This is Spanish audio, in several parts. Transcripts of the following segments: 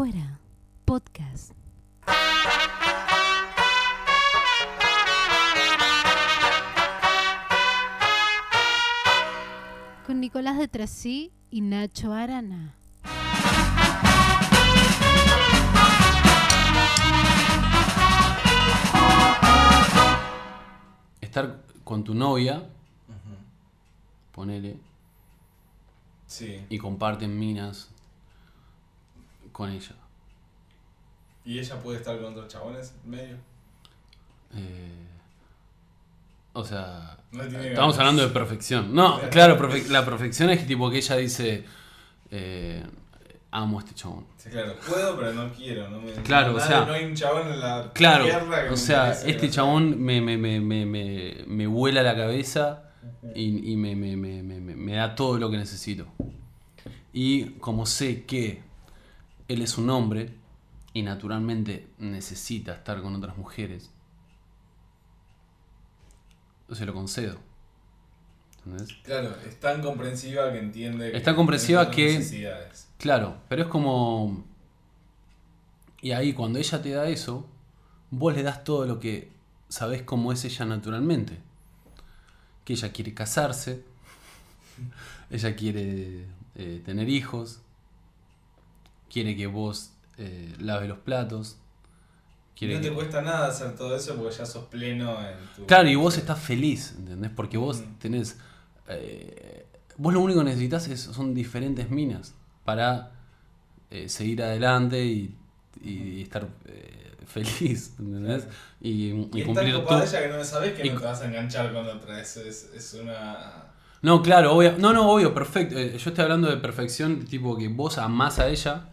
afuera. Podcast. Con Nicolás de Trasí y Nacho Arana. Estar con tu novia, ponele, Sí. y comparten minas con ella. ¿Y ella puede estar con otros chabones en medio? Eh, o sea, No estamos hablando de perfección. No, claro, perfe- la perfección es que tipo que ella dice, eh, amo a este chabón. Sí, claro, puedo, pero no quiero. No me, Claro, o sea- No hay un chabón en la Claro, tierra que o sea, este ¿no? chabón me, me, me, me, me, me vuela la cabeza y, y me, me, me, me, me- me da todo lo que necesito. Y como sé que él es un hombre y naturalmente necesita estar con otras mujeres, yo se lo concedo. ¿Entendés? Claro, es tan comprensiva que entiende. Es tan comprensiva que-. Claro, pero es como... Y ahí cuando ella te da eso, vos le das todo lo que sabés cómo es ella naturalmente. Que ella quiere casarse, ella quiere eh, tener hijos, quiere que vos eh, laves los platos. Quiere no te que- cuesta nada hacer todo eso porque ya sos pleno en tu. Claro, y vos estás feliz, ¿entendés? Porque vos Ujú. tenés... eh, vos lo único que necesitas es, son diferentes minas para eh, seguir adelante y, y estar feliz, ¿entendés? Y, y Y cumplir ella que no sabes que y- no te vas a enganchar con otra. Es, es, es una. No, claro, obvio. No, no, obvio, perfecto. Eh, Yo estoy hablando de perfección, tipo que vos amás a ella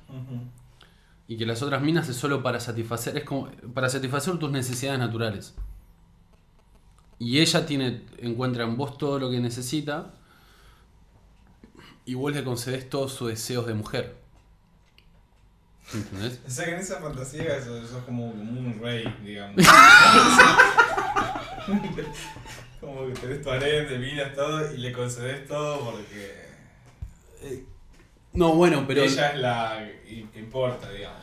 y que las otras minas es solo para satisfacer, es como para satisfacer tus necesidades naturales. Y ella tiene, encuentra en vos todo lo que necesita y vos le concedes todos sus deseos de mujer. ¿Entendés? O sea que en esa fantasía sos, sos como, como un rey, digamos. como que tenés tu harén de minas, todo, y le concedes todo porque. No, bueno, pero ella es la que importa, digamos.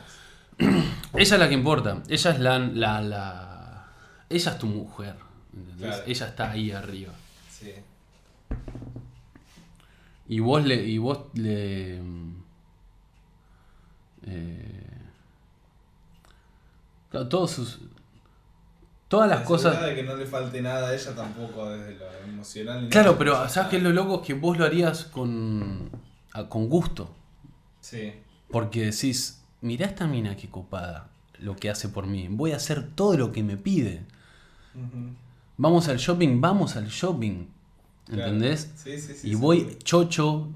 ella es la que importa. Ella es la, la, la- ella es tu mujer. ¿entendés? Claro. Ella está ahí arriba. Sí. Y vos le. Y vos le. eh, claro, todos sus. Todas las cosas. de que no le falte nada a ella tampoco desde lo emocional. Claro, pero ¿sabes qué es lo loco? Es que vos lo harías con. con gusto. Sí. Porque decís, mirá esta mina que copada lo que hace por mí. Voy a hacer todo lo que me pide. Vamos al shopping, vamos al shopping. Claro. ¿Entendés? Sí, sí, sí. y voy chocho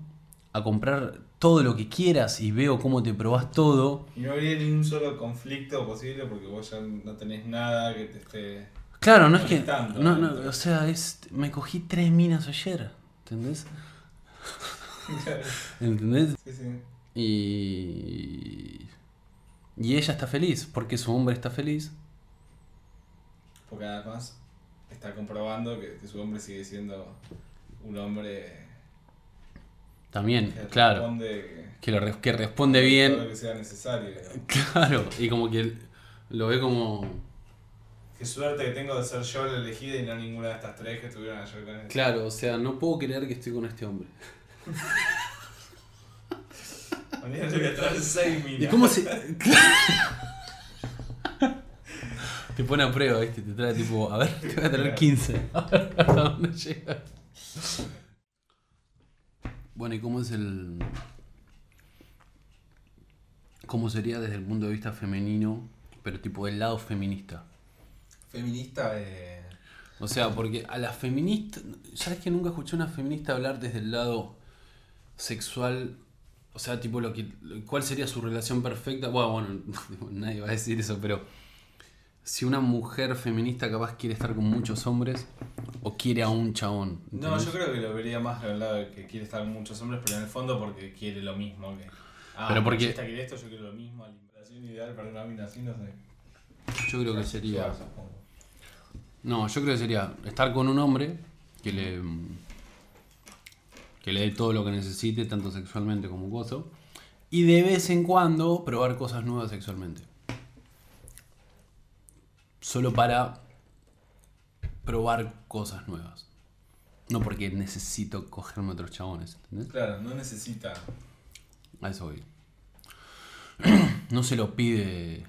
a comprar todo lo que quieras y veo cómo te probás todo. Y no habría ni un solo conflicto posible porque vos ya no tenés nada que te esté. Claro, no es que. No, ¿no? no, o sea, es, me cogí tres minas ayer. ¿Entendés? ¿Entendés? sí, sí. Y. Y ella está feliz, porque su hombre está feliz. Porque además está comprobando que, que su hombre sigue siendo un hombre También, que claro. responde Que, lo que responde todo bien. lo que sea necesario. Claro, y como que lo ve como. Qué suerte que tengo de ser yo la elegida y no ninguna de estas tres que estuvieron ayer con él. Claro, o sea, no puedo creer que estoy con este hombre. Mañana te voy a traer seis minas. ¿Y cómo se.? te pone a prueba, ¿viste? Te trae tipo, a ver, te voy a traer 15. A ver hasta dónde llega. Bueno, ¿y cómo es el. ¿Cómo sería desde el punto de vista femenino, pero tipo del lado feminista? Feminista eh, O sea, porque a la feminista. ¿Sabes que nunca escuché a una feminista hablar desde el lado sexual? O sea, tipo, lo que, ¿cuál sería su relación perfecta? Bueno, bueno, nadie va a decir eso, pero. Si una mujer feminista capaz quiere estar con muchos hombres o quiere a un chabón. No, yo creo que lo vería más del lado de que quiere estar con muchos hombres, pero en el fondo porque quiere lo mismo que. Ah, Pero porque- quiere esto, yo quiero lo mismo, alimentación ideal para una mina así, no sé. Yo creo que sería. No, yo creo que sería estar con un hombre que le. que le dé todo lo que necesite, tanto sexualmente como gozo. Y de vez en cuando probar cosas nuevas sexualmente. Solo para probar cosas nuevas. No porque necesito cogerme otros chabones, ¿entendés? Claro, no necesita. A eso voy. No se lo pide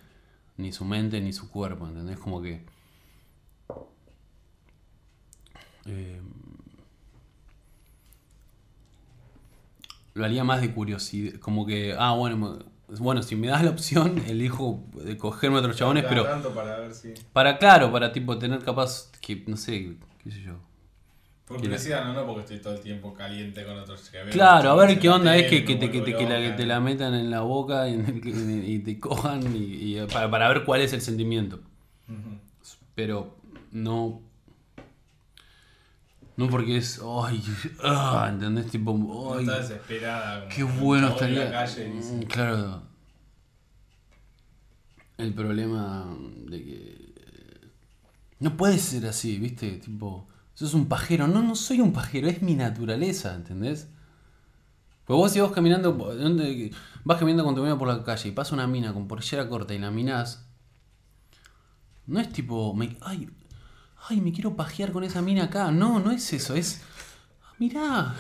ni su mente ni su cuerpo, ¿entendés? Como que. eh, lo haría más de curiosidad. Como que, ah, bueno, bueno, si me das la opción, elijo de cogerme a otros chabones, pero. tanto para ver si. Para, claro, para tipo tener capaz que, no sé, qué sé yo. Por curiosidad, no, no porque estoy todo el tiempo caliente con otros que veo Claro, a ver qué onda es que, que te, que, te, que la, que te la metan en la boca y, te cojan y, y para, para ver cuál es el sentimiento. Pero no. No porque es. Ay, ah, ¿entendés? Tipo. No Ay, está desesperada. como qué bueno estaría. la calle y dice, Mm, Claro. El problema de que. No puede ser así, ¿viste? Tipo. Sos un pajero. No, no soy un pajero, es mi naturaleza, ¿entendés? Pues vos si vas caminando, ¿dónde- vas caminando con tu mina por la calle y pasa una mina con porchera corta y la minás, no es tipo, me- ay, ay, me quiero pajear con esa mina acá. No, no es eso, es, "Ah, mirá,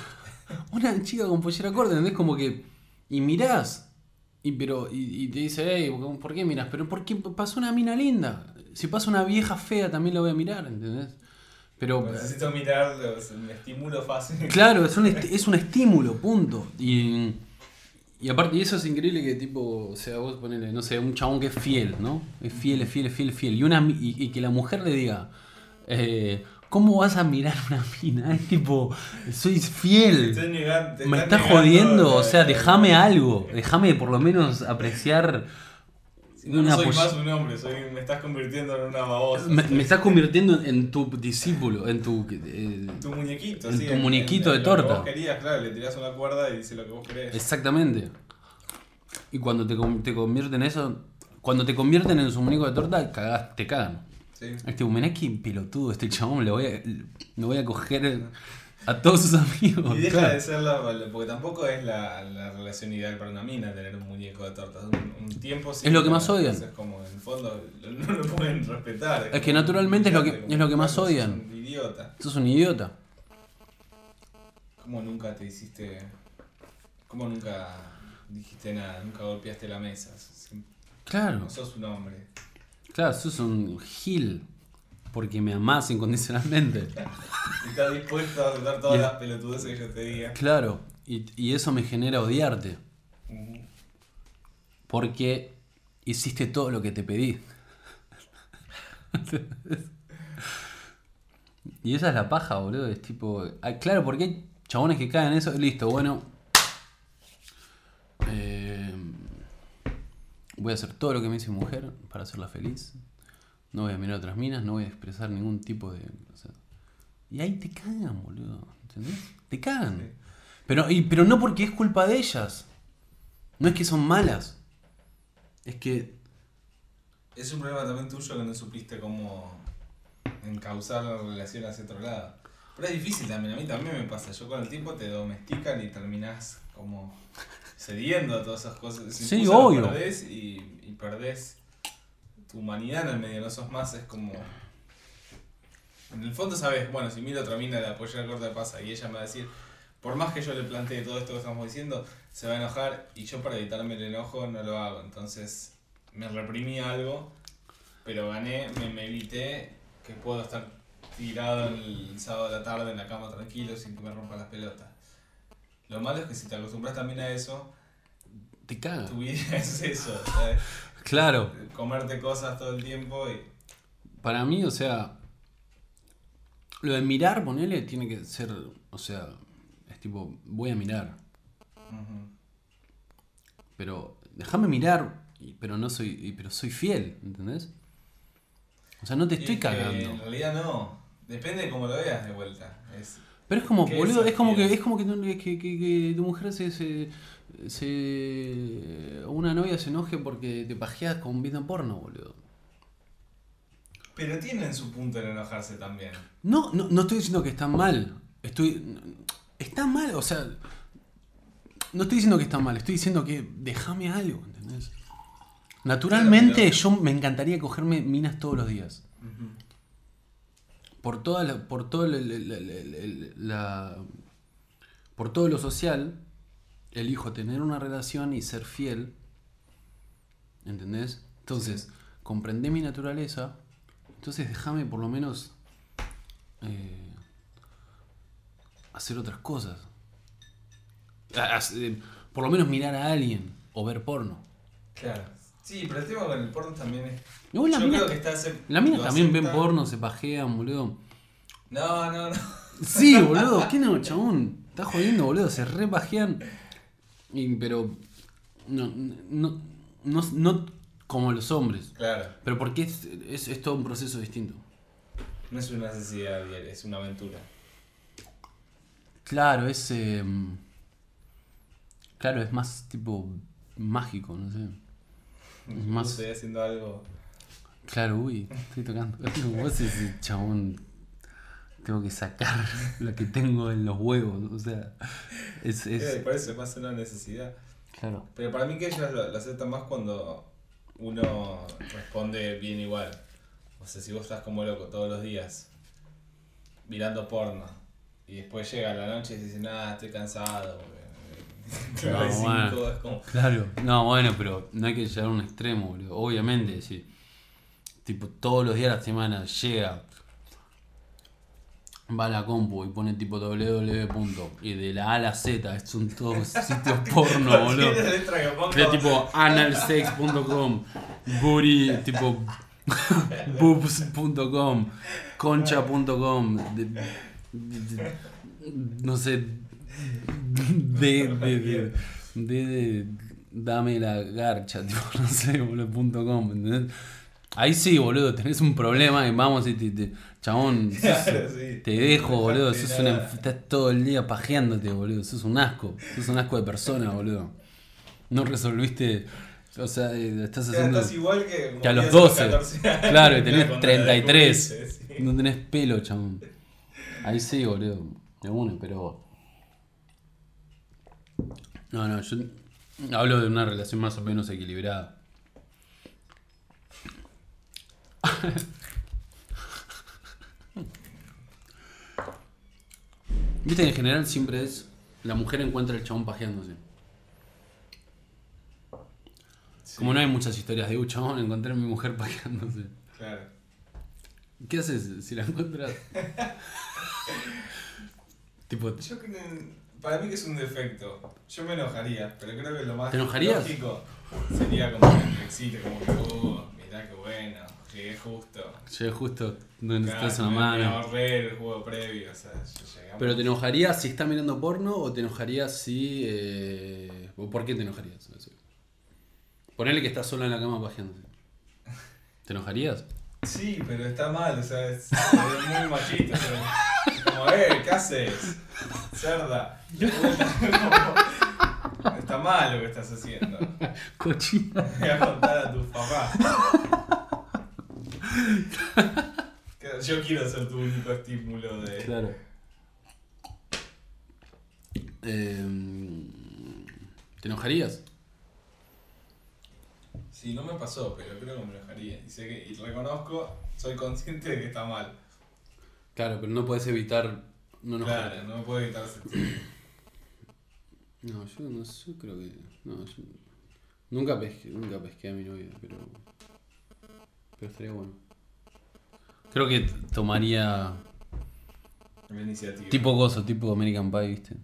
una chica con pollera corta, ¿entendés? Como que, y mirás, y, pero, y, y te dice, hey, ¿por qué mirás? Pero porque pasó una mina linda. Si pasa una vieja fea también la voy a mirar, ¿entendés? Pero... Necesito mirar, los- me estimulo fácil. Claro, es un, es un estímulo, punto. Y, y aparte, y eso es increíble que tipo, o sea, vos ponele, no sé, un chabón que es fiel, ¿no? Es fiel, es fiel, es fiel, es fiel. Y, una, y, y que la mujer le diga, eh, ¿cómo vas a mirar una mina? Es tipo, soy fiel. Estoy negando- te Me estás negando jodiendo, la- o sea, la- déjame algo. Déjame por lo menos apreciar no, no soy más un hombre, soy, me estás convirtiendo en una babosa. me, me estás convirtiendo en tu discípulo, en tu... eh, Tu muñequito, En sí, tu muñequito de lo que torta. vos querías, claro, le tirás una cuerda y dice lo que vos querés. Exactamente. Y cuando te, con- te convierten en eso, cuando te convierten en su muñeco de torta, cagás- te cagan. Sí. Es tipo, mirá qué pelotudo este chabón, le voy a, le voy a coger a todos sus amigos. Y deja Claro. de ser la. Porque tampoco es la, la relación ideal para una mina tener un muñeco de tortas. Un, un tiempo sí, Es lo que más odian. entonces como en el fondo no lo pueden respetar. Es que naturalmente es lo que- es lo que más como, sos odian. Un idiota. Sos un idiota. ¿Cómo nunca te hiciste. ¿Cómo nunca dijiste nada? Nunca golpeaste la mesa. Claro, No sos un hombre. Claro, sos un gil. Porque me amás incondicionalmente. Estás dispuesto a aceptar todas Y- las pelotudeces que yo te diga. Claro, y, y eso me genera odiarte. Porque hiciste todo lo que te pedí. y esa es la paja, boludo. Es tipo. claro, porque hay chabones que caen en eso. Listo, bueno. Voy a hacer todo lo que me dice mi mujer para hacerla feliz. No voy a mirar otras minas, no voy a expresar ningún tipo de. o sea, y ahí te cagan, boludo. ¿Entendés? Te cagan. Sí. Pero, y, pero no porque es culpa de ellas. No es que son malas. Es que. Es un problema también tuyo que no supiste cómo encauzar la relación hacia otro lado. Pero es difícil también, a mí también me pasa. Yo con el tiempo te domestican y terminás como cediendo a todas esas cosas. Sí, Incluso lo obvio. Perdés y, y perdés tu humanidad en el medio, no sos más, es como. En el fondo sabes, bueno, si miro otra mina de la pollera corta de pasa y ella me va a decir, por más que yo le plantee todo esto que estamos diciendo, se va a enojar y yo para evitarme el enojo no lo hago. Entonces me reprimí algo, pero gané, me, me evité que puedo estar tirado el sábado de la tarde en la cama tranquilo sin que me rompan las pelotas. Lo malo es que si te acostumbras también a eso, Te cagan. tu vida es eso, ¿sabes? Claro. Comerte cosas todo el tiempo y... Para mí, o sea. Lo de mirar, ponele, tiene que ser. O sea. Es tipo, voy a mirar. Pero déjame mirar. Pero no soy. Pero soy fiel, ¿entendés? O sea, no te Y estoy es cagando. En realidad no, depende de cómo lo veas de vuelta. Es, Pero es como, ¿Qué boludo, es como que, es como que, tu- que, que- que tu mujer se, se, se- Una novia se enoje porque te pajeas con video porno, boludo. pero tienen su punto en enojarse también. No, no, no estoy diciendo que está mal. Estoy. Está mal, o sea. No estoy diciendo que está mal, estoy diciendo que déjame algo, ¿entendés? Naturalmente Claro, yo me encantaría cogerme minas todos los días. Ujú. Por toda la, por todo el- el- el- la- por todo lo social, elijo tener una relación y ser fiel. ¿Entendés? Entonces, comprendé mi naturaleza. Entonces déjame por lo menos eh, hacer otras cosas. Eh, por lo menos mirar a alguien o ver porno. Claro. Sí, pero el tema con el porno también es. Vos, la yo mina- creo que está acep- minas lo también ven porno, se pajean, boludo. No, no, no. Sí, boludo, ¿qué no, chabón? Estás jodiendo, boludo, se repajean. Y, pero. No, no, no, no como los hombres. Claro. Pero porque es, es, es todo un proceso distinto. No es una necesidad diaria, es una aventura. Claro, es. eh, claro, es más tipo mágico, no sé. Más- Estoy haciendo algo. Claro, uy, estoy tocando. Vos ese chabón. Tengo que sacar lo que tengo en los huevos. O sea, es. Es por eso es más una necesidad. claro. Pero para mí que ellas lo, lo aceptan más cuando uno responde bien igual. O sea, si vos estás como loco todos los días mirando porno y después llega la noche y dices, nada, estoy cansado. No, a las cinco", bueno. es como, Claro, no, bueno, pero no hay que llegar a un extremo, boludo. Obviamente, si tipo todos los días de la semana llega, va a la compu y pone tipo www. punto, y de la A a la Z, es un todos sitios porno, boludo. De tipo analsex.com, booty, tipo boobs.com, concha.com, no sé, de, de, de, de- dame la garcha, tipo, no sé, boludo, punto com, ¿entendés? Ahí sí, boludo, tenés un problema y vamos y te, te- chabón, sos- Claro, sí. te dejo, boludo, sos una, estás todo el día pajeándote, boludo, sos un asco, sos un asco de persona, boludo. No resolviste, o sea, eh, estás haciendo... estás igual que, Que a los como 12. 14 años, Claro, y tenés cuando la 33. descubriste, sí. No tenés pelo, chabón. Ahí sí, boludo. De una, pero. No, no, yo hablo de una relación más o menos equilibrada. Viste que en general siempre es. La mujer encuentra el chabón pajeándose. Sí, Como no hay muchas historias de, uh, chabón, encontré a mi mujer pajeándose. Claro. ¿Qué haces si la encuentras? tipo, Yo creo que para mí que es un defecto. Yo me enojaría, pero creo que lo más ¿Te enojarías? lógico sería como que me excite, como que, uh, mirá qué bueno, llegué justo. llegué justo donde Claro, estás una me, me mano. ahorré el juego previo, o sea, yo. Pero te enojarías si está mirando porno o te enojarías si. Eh... o ¿Por qué te enojarías? Ponele que estás sola en la cama pajeándose. ¿Te enojarías? Sí, pero está mal, o sea, es, es muy machista. o sea, eh, ¿qué haces? Cerda. Está mal lo que estás haciendo. Cochina. Voy a contar a tus papás. Yo quiero ser tu único estímulo de. Claro. Eh, ¿Te enojarías? Sí, no me pasó, pero creo que me enojaría. Y sé que, y reconozco, soy consciente de que está mal. Claro, pero no puedes evitar no enojarte. Claro, no me puedo evitar sentir. No, yo no sé, yo creo que. No, yo. Nunca pesqué, nunca pesqué a mi novia, pero. Pero estaría bueno. Creo que tomaría. La iniciativa. Tipo gozo, tipo American Pie, ¿viste?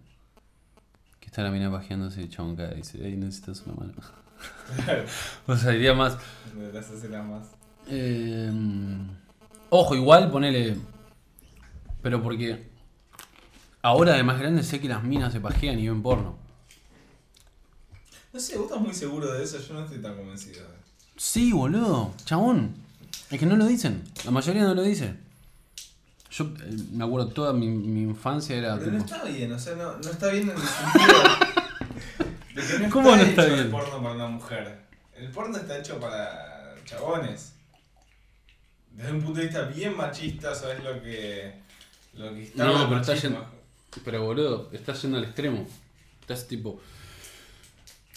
Que está la mina pajeándose cae y dice, ey, necesitas una mano. Claro, o sea, iría más. escenas más. Eh, ojo, igual ponele. Pero porque. Ahora de más grande sé que las minas se pajean y ven porno. No sé, vos estás muy seguro de eso, yo no estoy tan convencido. Sí, boludo, chabón. Es que no lo dicen. La mayoría no lo dice. Yo eh, me acuerdo toda mi, mi infancia era Pero no está bien, o sea, no, no está bien en el sentido de que no ¿Cómo no está está hecho bien? el porno para una mujer. El porno está hecho para chabones. Desde un punto de vista bien machista, ¿sabes lo que, lo que está No, pero está yendo- Pero boludo, estás yendo al extremo. Estás tipo.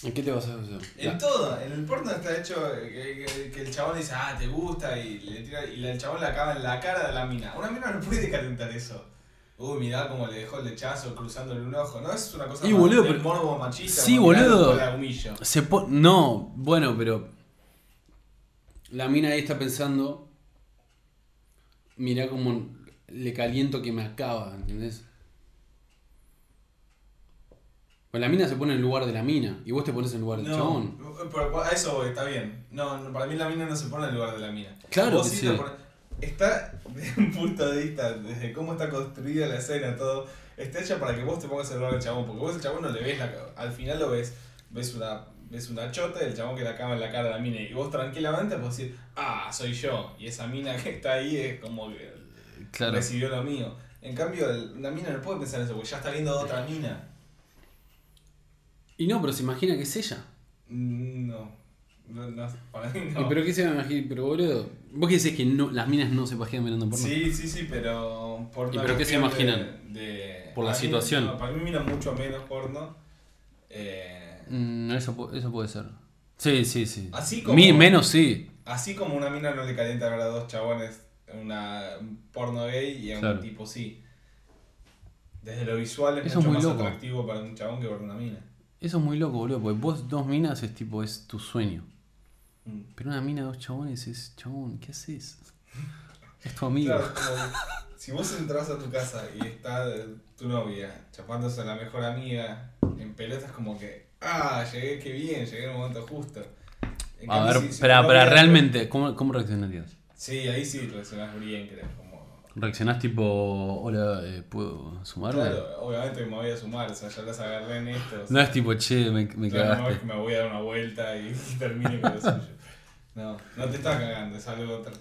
¿En qué te vas a hacer? En todo, en el porno está hecho que, que- que el chabón dice, ah, te gusta, y, le tira, y el chabón le acaba en la cara de la mina. Una mina no puede calentar eso. Uy, mirá cómo le dejó el lechazo cruzándole un ojo, ¿no? Es una cosa Y, más boludo, del pero- morbo machista. Sí, boludo. con la humillo. Se po- no, bueno, pero. La mina ahí está pensando. Mirá cómo le caliento que me acaba, ¿entendés? Pues la mina se pone en el lugar de la mina y vos te pones en el lugar del No, chabón. pero a eso voy, está bien. No, no, para mí la mina no se pone en el lugar de la mina. Claro Vos que sí pones- Está, desde un punto de vista, desde cómo está construida la escena, todo, está hecha para que vos te pongas en el lugar del chabón, porque vos el chabón no le ves la al final lo ves, ves una, ves una chota y el chabón que le acaba en la cara de la mina, y vos tranquilamente podés decir, ah, soy yo, y esa mina que está ahí es como que Claro. recibió lo mío. En cambio, el- una mina no puede pensar eso, porque ya está viendo a otra mina. Y no, pero se imagina que es ella. Mm, No, no, no, para mí ¿Y no. ¿Pero qué se va a imaginar? Pero boludo, vos qué decís que no, las minas no se pajean mirando porno. Sí, sí, sí, pero por ¿Y pero qué se cuestión imaginan? de- de- Por la para mí- situación. no, para mí miran mucho menos porno. Eh, Mm, eso, eso puede ser. Sí, sí, sí. Así como- Mi- menos sí. así como una mina no le calienta a dos chabones una, un porno gay y a Claro. un tipo sí. Desde lo visual es Eso es mucho muy más loco. atractivo para un chabón que para una mina. Eso es muy loco, boludo, porque vos dos minas es tipo, es tu sueño. Mm. Pero una mina, dos chabones es, chabón, ¿qué haces? Es tu amigo. Claro, como si vos entras a tu casa y está tu novia chapándose a la mejor amiga en pelotas como que, ah, llegué, qué bien, llegué en el momento justo. En A ver, si- pero novia- realmente, ¿cómo, ¿cómo reaccionarías? Sí, ahí sí reaccionás bien, creo. Como... ¿Reaccionás tipo, hola, eh, ¿puedo sumarme? Claro, obviamente me voy a sumar, o sea, ya las agarré en esto. o sea, No es tipo, che, me, me no cagaste. que me voy a dar una vuelta y termine con lo suyo. No, no te estás cagando, es algo otra.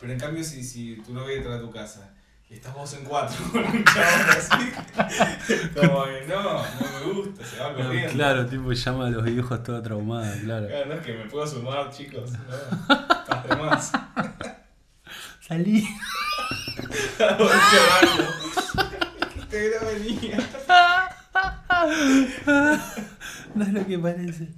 Pero en cambio, si, si tu novia entra a tu casa y estás vos en cuatro con un chabón así, como que no, no me gusta, se va No, corriendo. claro, tipo, llama a los viejos toda traumada, claro. Claro, no es que me puedo sumar, chicos, no, más. Salí. Te no venía. No es lo que parece.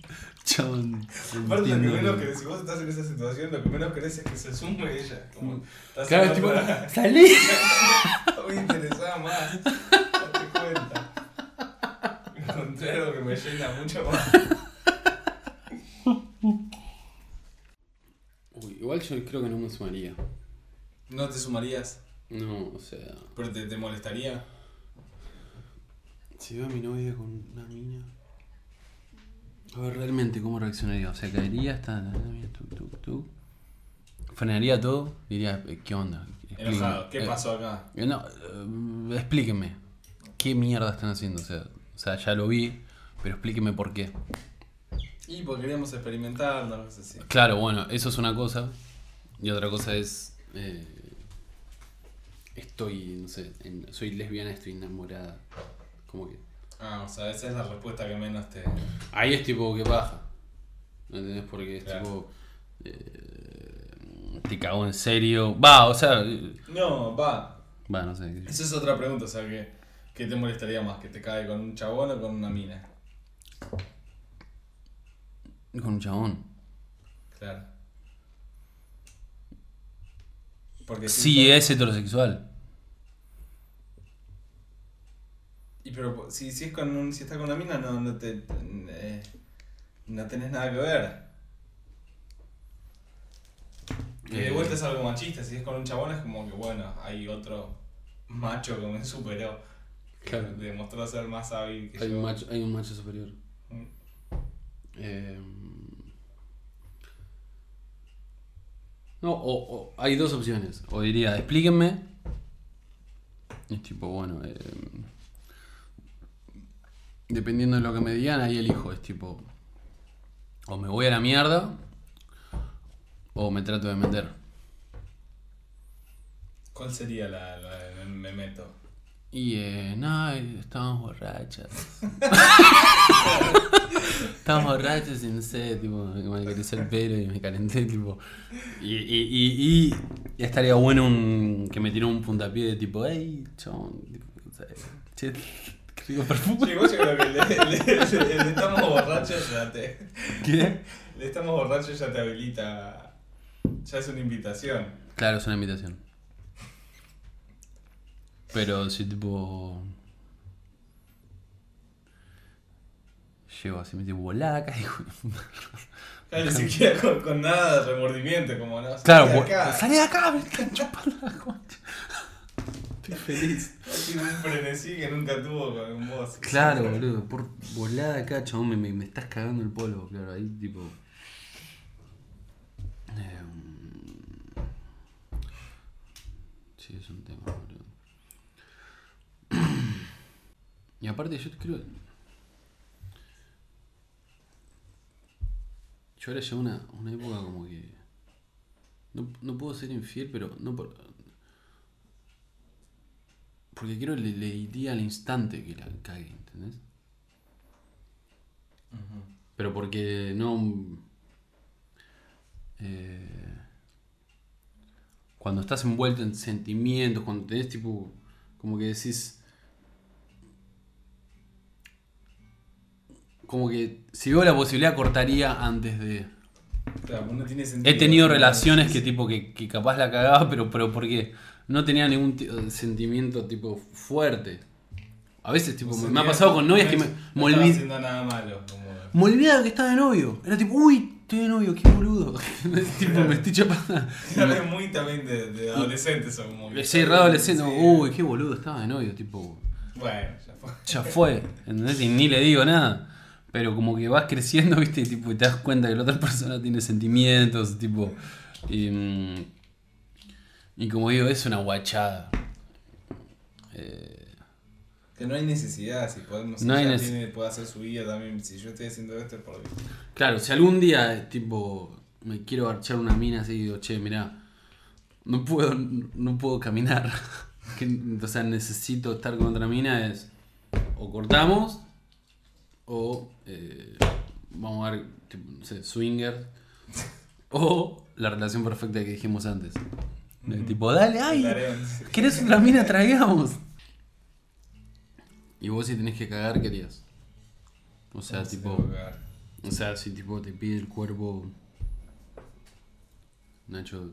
Aparte, lo que si vos estás en esa situación, lo que menos querés es que se sume ella. Como, estás Claro, tipo, otra- salí. No me interesaba más. Date cuenta. Encontré algo que me llena mucho más. Uy, igual yo creo que no me sumaría. ¿No te sumarías? No, o sea, ¿Pero te, te molestaría? si veo a mi novia con una mina. A ver, realmente, ¿cómo reaccionaría? O sea, caería hasta la mina, tuc, tuc, tuc. Frenaría todo, diría, eh, ¿qué onda? Explíqueme. Enojado. ¿Qué Eh, pasó acá? eh, No, eh, explíqueme. ¿Qué mierda están haciendo? O sea, o sea, ya lo vi, pero explíqueme por qué. Y porque queríamos experimentar, no sé si. Claro, bueno, eso es una cosa. Y otra cosa es. Eh, estoy, no sé, en- soy lesbiana, estoy enamorada. Como que. Ah, o sea, esa es la respuesta que menos te. Ahí es tipo que baja. ¿No entendés? Porque es Claro. tipo. eh, te cago en serio. Va, o sea. No, va. Va, no sé. Esa es otra pregunta, o sea, que, ¿qué te molestaría más? ¿Que te cae con un chabón o con una mina? Con un chabón. Claro. Porque Sí, es heterosexual. Y pero si, si es con un, si estás con una mina no, no te eh, no tenés nada que ver. Que de Eh. vuelta es algo machista, si es con un chabón es como que bueno, hay otro macho que me superó. Claro. demostró ser más hábil que Hay yo. un macho, hay un macho superior. Mm. Eh, no, o, o- hay dos opciones. O diría, explíquenme. Es tipo, bueno, eh, dependiendo de lo que me digan, ahí elijo. Es tipo, o me voy a la mierda, o me trato de meter. ¿Cuál sería la, la- me meto? Y, eh, no, estábamos borrachas. estábamos borrachas y no sé, tipo, me acaricié el pelo y me calenté, tipo. Y, y, y, estaría bueno un, que me tiró un puntapié de tipo, hey, chabón, tipo, che, Digo, perfume. Sí, igual yo creo que le, le- le- le estamos borrachos ya te. ¿Qué? Le estamos borrachos ya te habilita. Ya es una invitación. Claro, es una invitación. Pero si tipo. Llego así, me volada acá, hijo. Claro, ni siquiera con, con nada de remordimiento, como no. Claro, salí de acá. salí de acá, me están chupando la concha. Estoy feliz. Tiene un frenesí que nunca tuvo con vos. Claro, boludo, por volada acá, chabón, me, me, me estás cagando el polvo, claro, ahí tipo. Em, sí, es un tema, boludo. Y aparte, yo creo. Yo ahora llevo una, una época como que. No, no puedo ser infiel, pero no por. Porque quiero le, le iría al instante que la cague, ¿entendés? Pero porque no. eh, cuando estás envuelto en sentimientos, cuando tenés tipo. Como que decís. Como que si veo la posibilidad cortaría antes de. Claro, no tiene sentido. He tenido relaciones que tipo que, que capaz la cagaba, pero, pero porque no tenía ningún ti- sentimiento tipo fuerte. A veces tipo, me, me ha pasado con novias que me, me No olvid- estaba haciendo nada malo. Como... me olvidaba que estaba de novio. Era tipo, uy, estoy de novio, qué boludo. tipo, me estoy chapando. Claro, muy también de, de adolescentes o como Sí, re adolescente, Sí. uy, qué boludo, estaba de novio, tipo, Bueno, ya fue. ya fue, ¿entendés? Y ni le digo nada. Pero como que vas creciendo, viste, y, tipo, y te das cuenta que la otra persona tiene sentimientos, tipo. Y, mm, y como digo, es una guachada. Eh, Que no hay necesidad, si podemos. No hay ella tiene- puede hacer su vida también. Si yo estoy haciendo esto es por claro, si algún día, tipo, me quiero archar una mina así y digo, che, mirá, no puedo, no puedo caminar. que, o sea, necesito estar con otra mina, es o cortamos o eh, vamos a ver, tipo, no sé, swinger o la relación perfecta que dijimos antes. De tipo, dale, ay, ¿querés una mina? Traigamos. Y vos si tenés que cagar, ¿qué harías? O sea, tipo, o sea, si tipo te pide el cuerpo, Nacho,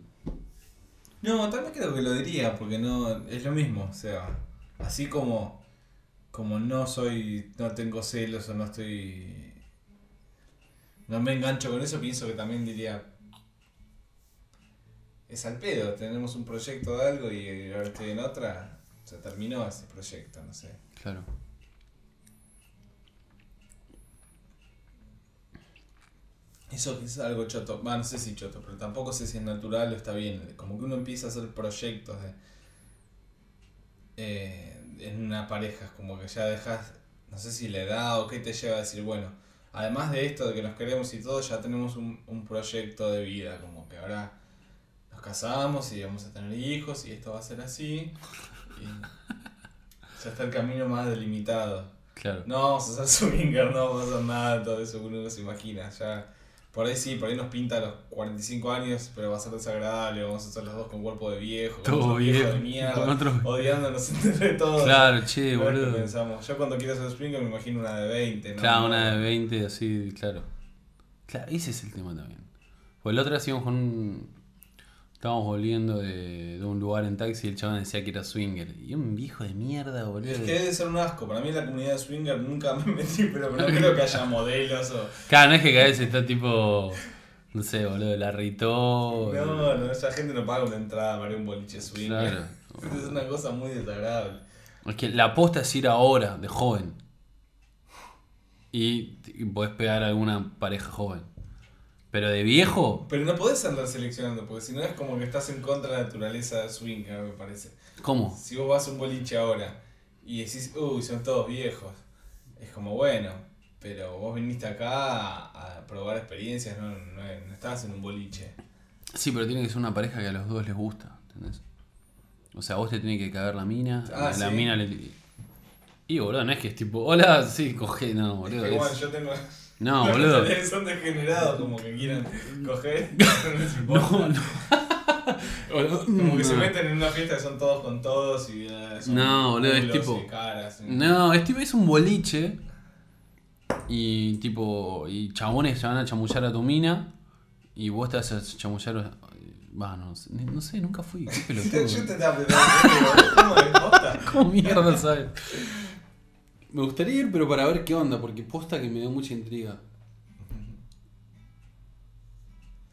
No, también creo que lo diría, porque no es lo mismo, o sea, así como como no soy, no tengo celos o no estoy, no me engancho con eso, pienso que también diría, es al pedo, tenemos un proyecto de algo y ahora estoy en otra, se terminó ese proyecto, no sé. claro. Eso es algo choto, bah, no sé si choto, pero tampoco sé si es natural o está bien. Como que uno empieza a hacer proyectos de eh, en una pareja, es como que ya dejas, no sé si la edad o qué te lleva a decir, bueno, además de esto de que nos queremos y todo, ya tenemos un, un proyecto de vida, como que ahora nos casamos y vamos a tener hijos y esto va a ser así. Y ya está el camino más delimitado. Claro. No vamos a hacer swinger, no vamos a hacer nada todo eso que uno se imagina. Ya, por ahí sí, por ahí nos pinta a los 45 años, pero va a ser desagradable, vamos a estar los dos con cuerpo de viejo, con Todo viejo de mierda, otro- odiándonos entre todos. Claro, che, boludo. pensamos. Yo cuando quiero hacer swinger me imagino una de 20, ¿no? Claro, una de 20, así, claro. Claro, ese es el tema también. Pues el otro día íbamos con un. Estábamos volviendo de, de un lugar en taxi y el chaval decía que era swinger. Y un viejo de mierda, boludo. Es que debe ser un asco. Para mí la comunidad de swinger nunca me metí, pero no creo que haya modelos o... Claro, no es que cada vez está tipo. No sé, boludo, la ritó. No, no, esa gente no paga una entrada para un boliche swinger. Claro. Es una cosa muy desagradable. Es que la aposta es ir ahora, de joven. Y, y podés pegar a alguna pareja joven. Pero de viejo, Pero no podés andar seleccionando, porque si no es como que estás en contra de la naturaleza de swinger, me parece. ¿cómo? Si vos vas a un boliche ahora y decís, uy, son todos viejos, es como bueno, pero vos viniste acá a, probar experiencias, no, no, no estabas en un boliche. Sí, pero tiene que ser una pareja que a los dos les gusta, ¿entendés? O sea, vos te tiene que cagar la mina, Ah, la sí. mina le... Y boludo, no es que es tipo, hola, sí, coge, no, Es boludo. que es- igual yo tengo. No, los boludo. son degenerados, como que quieren coger. No, no. Como que se No. meten en una fiesta que son todos con todos y eh, son No, boludo, es culos tipo- y caras. y- No, es tipo, es un boliche. Y tipo, y chabones se van a chamullar a tu mina. Y vos te vas a chamullar. Va, no, sé, no sé, nunca fui. Qué pelotudo. Yo te estaba ¿cómo de posta? ¿Cómo mierda sabes? Me gustaría ir, pero para ver qué onda, porque posta que me dio mucha intriga.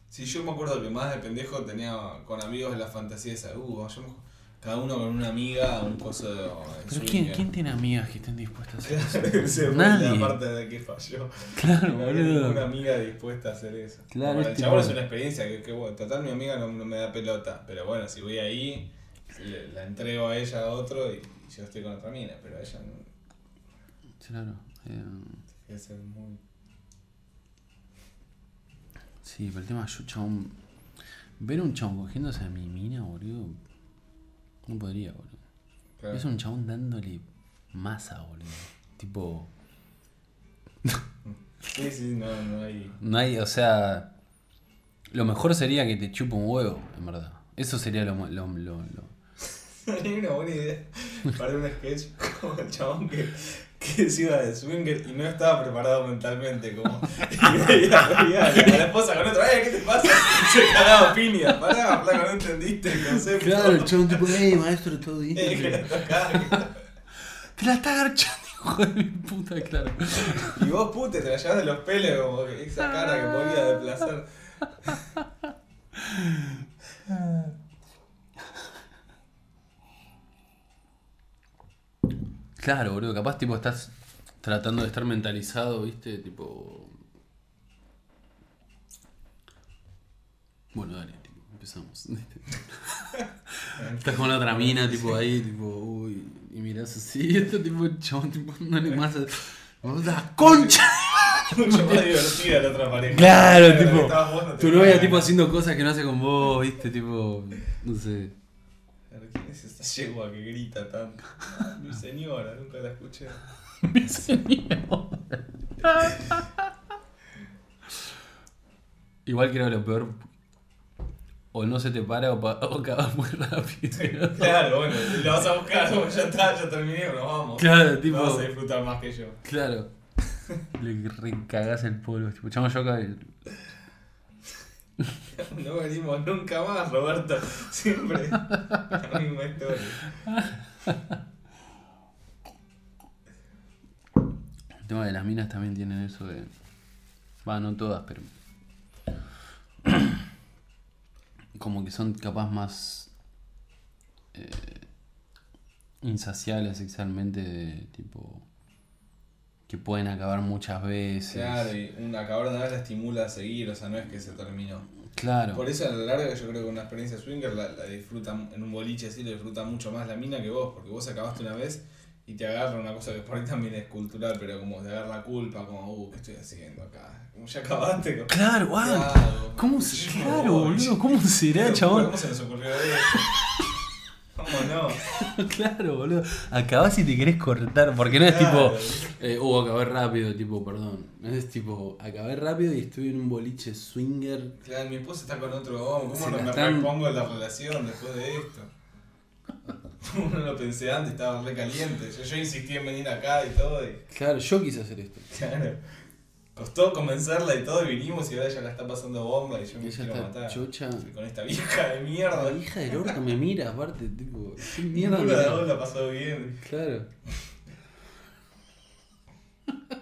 Sí, yo me acuerdo que más de pendejo tenía con amigos la fantasía esa. Uh, yo me- cada uno con una amiga, un coso de. Pero ¿quién, ¿quién tiene amigas que estén dispuestas a hacer Claro, eso? Nadie. la parte de que falló. Claro, No boludo. amiga dispuesta a hacer eso. Claro, Bueno, el chabón es una experiencia que, que bueno, total mi amiga no, no me da pelota. Pero bueno, si voy ahí, le- la entrego a ella a otro y, y yo estoy con otra mina. Pero ella no. Claro. eh, ser muy. sí, pero el tema, yo, chabón. Ver un chabón cogiéndose a mi mina, boludo. No podría, boludo. Claro. Es un chabón dándole masa, boludo. Tipo. Sí, sí, no, no hay. No hay, o sea. Lo mejor sería que te chupa un huevo, en verdad. Eso sería lo. lo, lo, lo- Hay una buena idea para un sketch como el chabón que, que se iba de swinger y no estaba preparado mentalmente. Como, y veía, veía a la esposa con otro, ¡eh, qué te pasa! Se cagaba piña. Pará, flaco, no entendiste el concepto. Claro, el chabón tipo, hey maestro, todo bien. Eh, que la tocaba. Te la está agarchando, hijo de mi puta, claro. Y vos, pute, te la llevas de los pelos como que esa cara que podía de placer. Claro, boludo, capaz tipo estás tratando de estar mentalizado, viste, tipo. Bueno, dale, tipo, empezamos. Estás con la otra mina, tipo ahí, tipo, uy, y mirás así, este tipo, chabón, tipo, no le más. ¡La concha! Mucho más divertida la otra pareja. Claro, tipo, Tu novia, tipo, haciendo cosas que no hace con vos, viste, tipo, no sé. Claro, ¿Quién es esa yegua que grita tanto? Mi señora, nunca la escuché. Mi señor. Igual creo que lo peor. O no se te para o, pa- o acabas muy rápido. Claro, bueno, si la vas a buscar, como ya está, ya terminé, nos vamos. Claro, No tipo. vas a disfrutar más que yo. Claro. Le recagás el polvo. Tipo, chamo yo acá. No venimos nunca más, Roberto. Siempre la misma historia. El tema de las minas también tienen eso de. Va, no todas, pero. Como que son capaz más. eh, insaciables sexualmente, de tipo. Que pueden acabar muchas veces. Claro, y un acabar de una vez la estimula a seguir, o sea, no es que se terminó. Claro. Por eso a la larga yo creo que una experiencia swinger la, la disfruta en un boliche así, la disfruta mucho más la mina que vos, porque vos acabaste una vez y te agarra una cosa que por ahí también es cultural, pero como te agarra la culpa, como, uh, ¿qué estoy haciendo acá? Como ya acabaste, como, Claro, ¿qué wow. hago? ¿Cómo se, claro, boludo, ¿cómo será, chabón? ¿Cómo se nos ocurrió? ¿Cómo no? claro, boludo. Acabás y te querés cortar, porque no es Claro. tipo, eh, uh, acabé rápido, tipo, perdón. Es tipo, acabé rápido y estoy en un boliche swinger. Claro, mi esposa está con otro hombre, ¿cómo Se no me están- repongo en la relación después de esto? ¿Cómo no lo pensé antes? Estaba re caliente. Yo, yo insistí en venir acá y todo. Y, Claro, yo quise hacer esto. claro costó comenzarla y todo, y vinimos y ahora ya la está pasando bomba y yo me quiero matar. Con esta vieja de mierda. La vieja del orto me mira, aparte, tipo, qué mierda. Ninguna de la pasó bien. Claro.